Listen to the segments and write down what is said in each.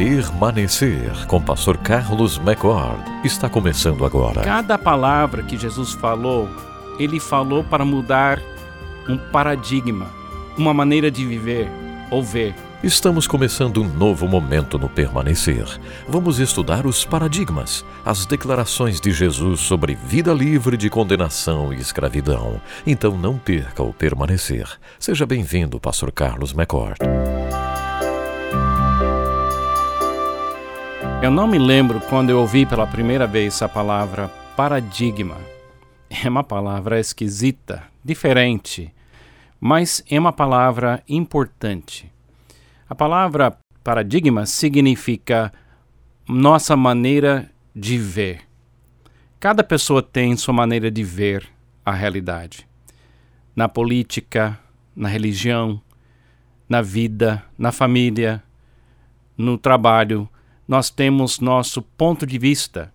Permanecer, com Pastor Carlos McCord, está começando agora. Cada palavra que Jesus falou, ele falou para mudar um paradigma, uma maneira de viver ou ver. Estamos começando um novo momento no Permanecer. Vamos estudar os paradigmas, as declarações de Jesus sobre vida livre de condenação e escravidão. Então não perca o Permanecer. Seja bem-vindo, Pastor Carlos McCord. Eu não me lembro quando eu ouvi pela primeira vez a palavra paradigma. É uma palavra esquisita, diferente, mas é uma palavra importante. A palavra paradigma significa nossa maneira de ver. Cada pessoa tem sua maneira de ver a realidade. Na política, na religião, na vida, na família, no trabalho, nós temos nosso ponto de vista.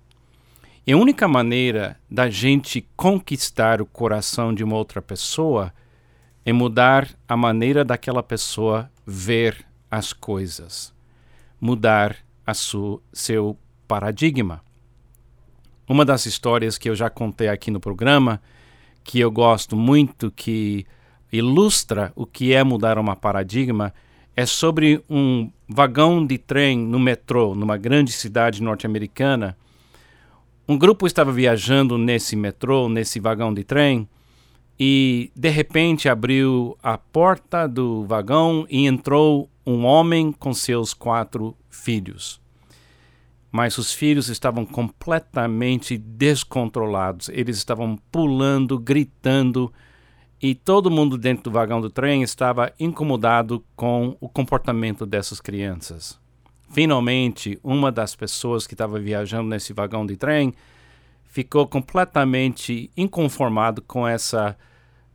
E a única maneira da gente conquistar o coração de uma outra pessoa é mudar a maneira daquela pessoa ver as coisas, mudar a su, seu paradigma. Uma das histórias que eu já contei aqui no programa, que eu gosto muito, que ilustra o que é mudar uma paradigma, é sobre um vagão de trem no metrô, numa grande cidade norte-americana. Um grupo estava viajando nesse metrô, nesse vagão de trem, e de repente abriu a porta do vagão e entrou um homem com seus quatro filhos. Mas os filhos estavam completamente descontrolados, eles estavam pulando, gritando, e todo mundo dentro do vagão do trem estava incomodado com o comportamento dessas crianças. Finalmente, uma das pessoas que estava viajando nesse vagão de trem ficou completamente inconformado com essa,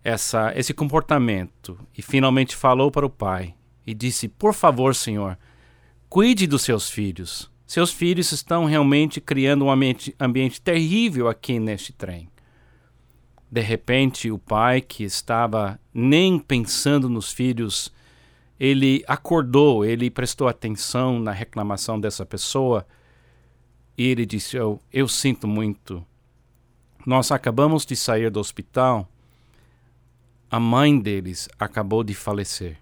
essa, esse comportamento e finalmente falou para o pai e disse: Por favor, senhor, cuide dos seus filhos. Seus filhos estão realmente criando um ambiente, ambiente terrível aqui neste trem. De repente, o pai, que estava nem pensando nos filhos, ele acordou, ele prestou atenção na reclamação dessa pessoa e ele disse: oh, Eu sinto muito. Nós acabamos de sair do hospital. A mãe deles acabou de falecer.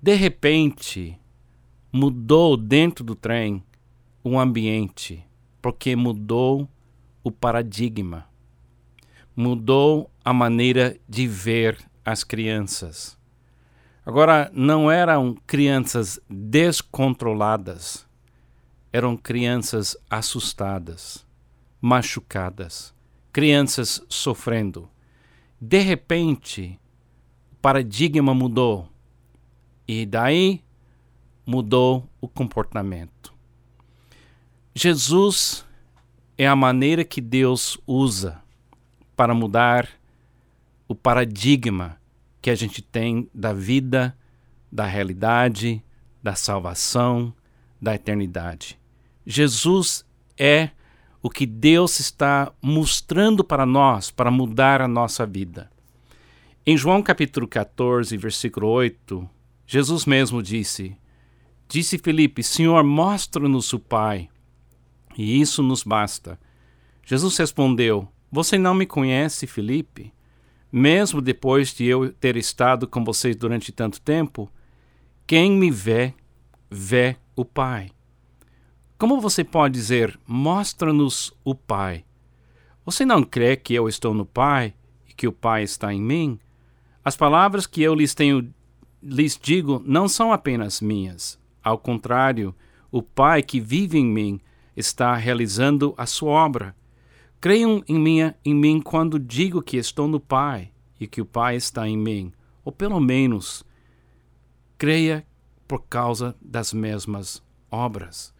De repente, mudou dentro do trem o ambiente, porque mudou o paradigma, mudou a maneira de ver as crianças. Agora, não eram crianças descontroladas, eram crianças assustadas machucadas, crianças sofrendo. De repente, o paradigma mudou e daí mudou o comportamento. Jesus é a maneira que Deus usa para mudar o paradigma que a gente tem da vida, da realidade, da salvação, da eternidade. Jesus é o que Deus está mostrando para nós para mudar a nossa vida. Em João capítulo 14, versículo 8, Jesus mesmo disse: Disse Felipe, Senhor, mostra-nos o Pai, e isso nos basta. Jesus respondeu: Você não me conhece, Felipe? Mesmo depois de eu ter estado com vocês durante tanto tempo, quem me vê, vê o Pai. Como você pode dizer, mostra-nos o Pai? Você não crê que eu estou no Pai e que o Pai está em mim? As palavras que eu lhes tenho lhes digo não são apenas minhas. Ao contrário, o Pai que vive em mim está realizando a sua obra. Creiam em mim, em mim quando digo que estou no Pai e que o Pai está em mim, ou pelo menos creia por causa das mesmas obras.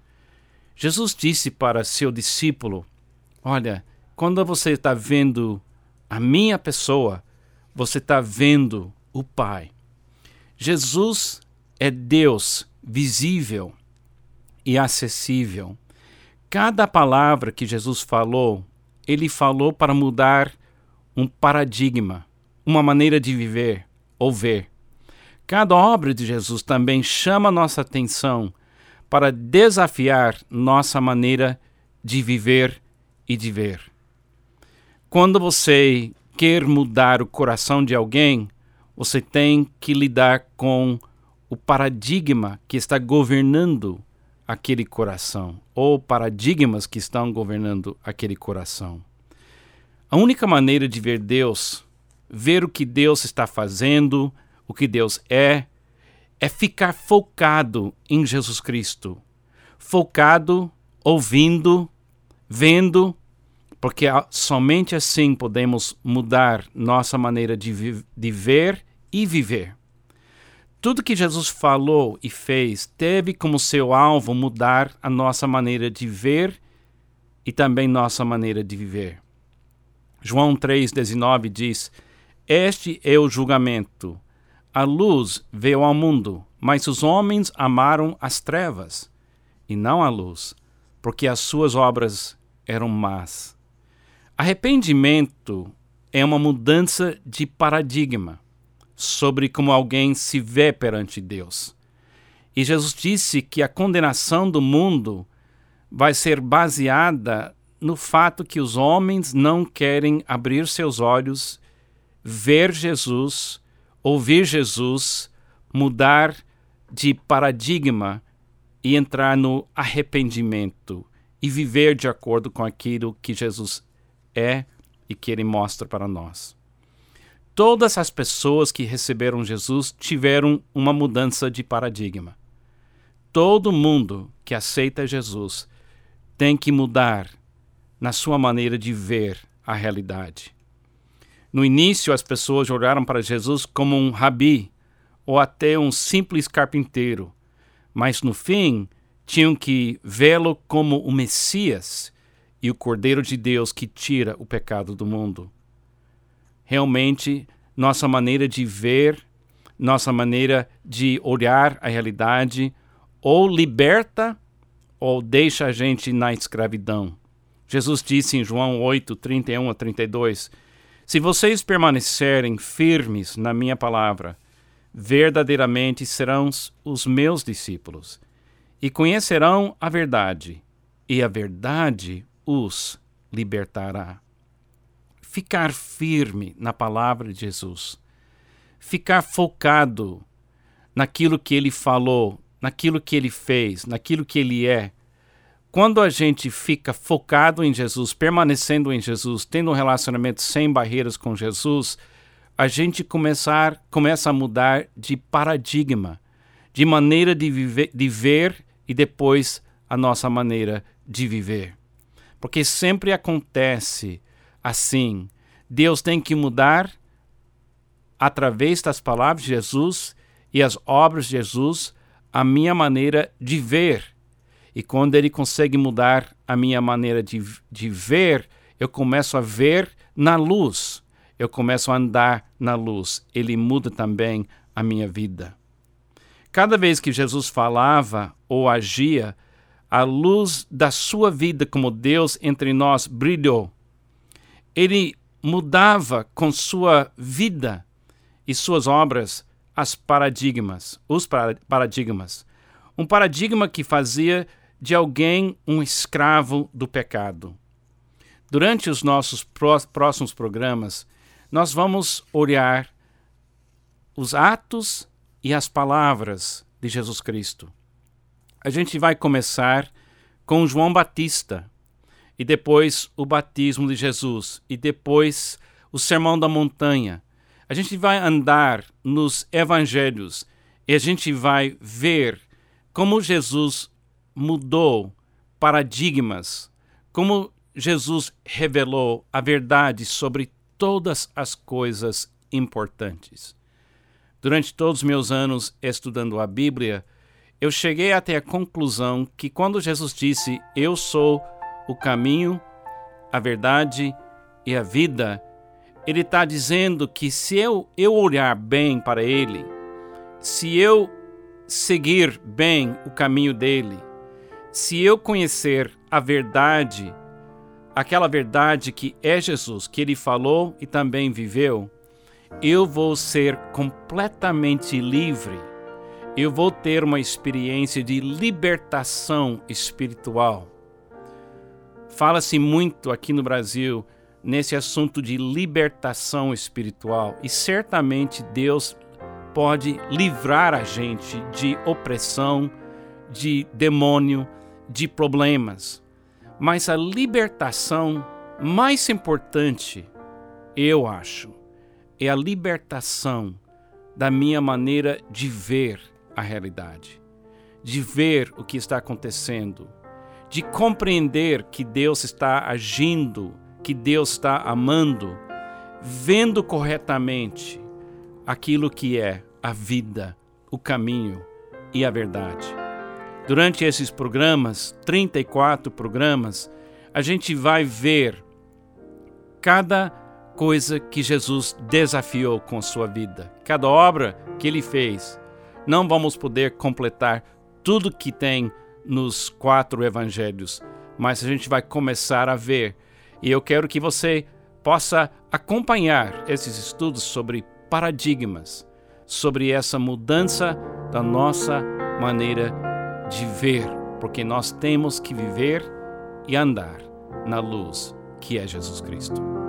Jesus disse para seu discípulo: Olha, quando você está vendo a minha pessoa, você está vendo o Pai. Jesus é Deus visível e acessível. Cada palavra que Jesus falou, ele falou para mudar um paradigma, uma maneira de viver ou ver. Cada obra de Jesus também chama nossa atenção para desafiar nossa maneira de viver e de ver. Quando você quer mudar o coração de alguém, você tem que lidar com o paradigma que está governando aquele coração, ou paradigmas que estão governando aquele coração. A única maneira de ver Deus, ver o que Deus está fazendo, o que Deus é, é ficar focado em Jesus Cristo. Focado, ouvindo, vendo, porque somente assim podemos mudar nossa maneira de, de ver e viver. Tudo que Jesus falou e fez teve como seu alvo mudar a nossa maneira de ver e também nossa maneira de viver. João 3,19 diz: Este é o julgamento. A luz veio ao mundo, mas os homens amaram as trevas e não a luz, porque as suas obras eram más. Arrependimento é uma mudança de paradigma sobre como alguém se vê perante Deus. E Jesus disse que a condenação do mundo vai ser baseada no fato que os homens não querem abrir seus olhos, ver Jesus ouvir Jesus, mudar de paradigma e entrar no arrependimento e viver de acordo com aquilo que Jesus é e que ele mostra para nós. Todas as pessoas que receberam Jesus tiveram uma mudança de paradigma. Todo mundo que aceita Jesus tem que mudar na sua maneira de ver a realidade. No início, as pessoas olharam para Jesus como um rabi ou até um simples carpinteiro, mas no fim tinham que vê-lo como o Messias e o Cordeiro de Deus que tira o pecado do mundo. Realmente, nossa maneira de ver, nossa maneira de olhar a realidade, ou liberta ou deixa a gente na escravidão. Jesus disse em João 8, 31 a 32 se vocês permanecerem firmes na minha palavra, verdadeiramente serão os meus discípulos e conhecerão a verdade, e a verdade os libertará. Ficar firme na palavra de Jesus, ficar focado naquilo que ele falou, naquilo que ele fez, naquilo que ele é, quando a gente fica focado em Jesus, permanecendo em Jesus, tendo um relacionamento sem barreiras com Jesus, a gente começar, começa a mudar de paradigma, de maneira de, viver, de ver e depois a nossa maneira de viver. Porque sempre acontece assim. Deus tem que mudar através das palavras de Jesus e as obras de Jesus a minha maneira de ver e quando ele consegue mudar a minha maneira de, de ver, eu começo a ver na luz. Eu começo a andar na luz. Ele muda também a minha vida. Cada vez que Jesus falava ou agia, a luz da sua vida como Deus entre nós brilhou. Ele mudava com sua vida e suas obras as paradigmas, os paradigmas. Um paradigma que fazia de alguém um escravo do pecado. Durante os nossos próximos programas, nós vamos olhar os atos e as palavras de Jesus Cristo. A gente vai começar com João Batista, e depois o batismo de Jesus, e depois o Sermão da Montanha. A gente vai andar nos evangelhos e a gente vai ver como Jesus mudou paradigmas, como Jesus revelou a verdade sobre todas as coisas importantes. Durante todos os meus anos estudando a Bíblia, eu cheguei até a conclusão que quando Jesus disse: Eu sou o caminho, a verdade e a vida, ele está dizendo que se eu, eu olhar bem para ele, se eu seguir bem o caminho dele, se eu conhecer a verdade, aquela verdade que é Jesus, que ele falou e também viveu, eu vou ser completamente livre. eu vou ter uma experiência de libertação espiritual. Fala-se muito aqui no Brasil nesse assunto de libertação espiritual e certamente Deus pode livrar a gente de opressão, de demônio, de problemas. Mas a libertação mais importante, eu acho, é a libertação da minha maneira de ver a realidade, de ver o que está acontecendo, de compreender que Deus está agindo, que Deus está amando, vendo corretamente aquilo que é a vida, o caminho e a verdade. Durante esses programas, 34 programas, a gente vai ver cada coisa que Jesus desafiou com sua vida, cada obra que ele fez não vamos poder completar tudo que tem nos quatro evangelhos, mas a gente vai começar a ver. E eu quero que você possa acompanhar esses estudos sobre paradigmas, sobre essa mudança da nossa maneira de ver, porque nós temos que viver e andar na luz que é Jesus Cristo.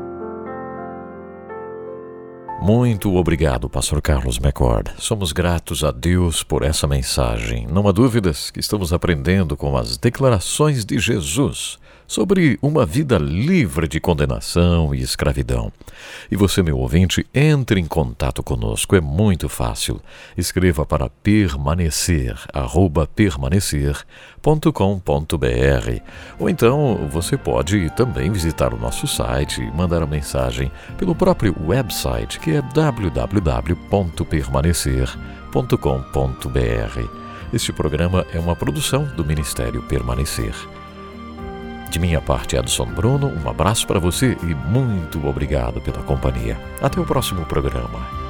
Muito obrigado, Pastor Carlos McCord. Somos gratos a Deus por essa mensagem. Não há dúvidas que estamos aprendendo com as declarações de Jesus sobre uma vida livre de condenação e escravidão. E você, meu ouvinte, entre em contato conosco, é muito fácil. Escreva para permanecer, arroba permanecer.com.br. Ou então você pode também visitar o nosso site e mandar a mensagem pelo próprio website, que é www.permanecer.com.br. Este programa é uma produção do Ministério Permanecer. De minha parte, Edson Bruno, um abraço para você e muito obrigado pela companhia. Até o próximo programa.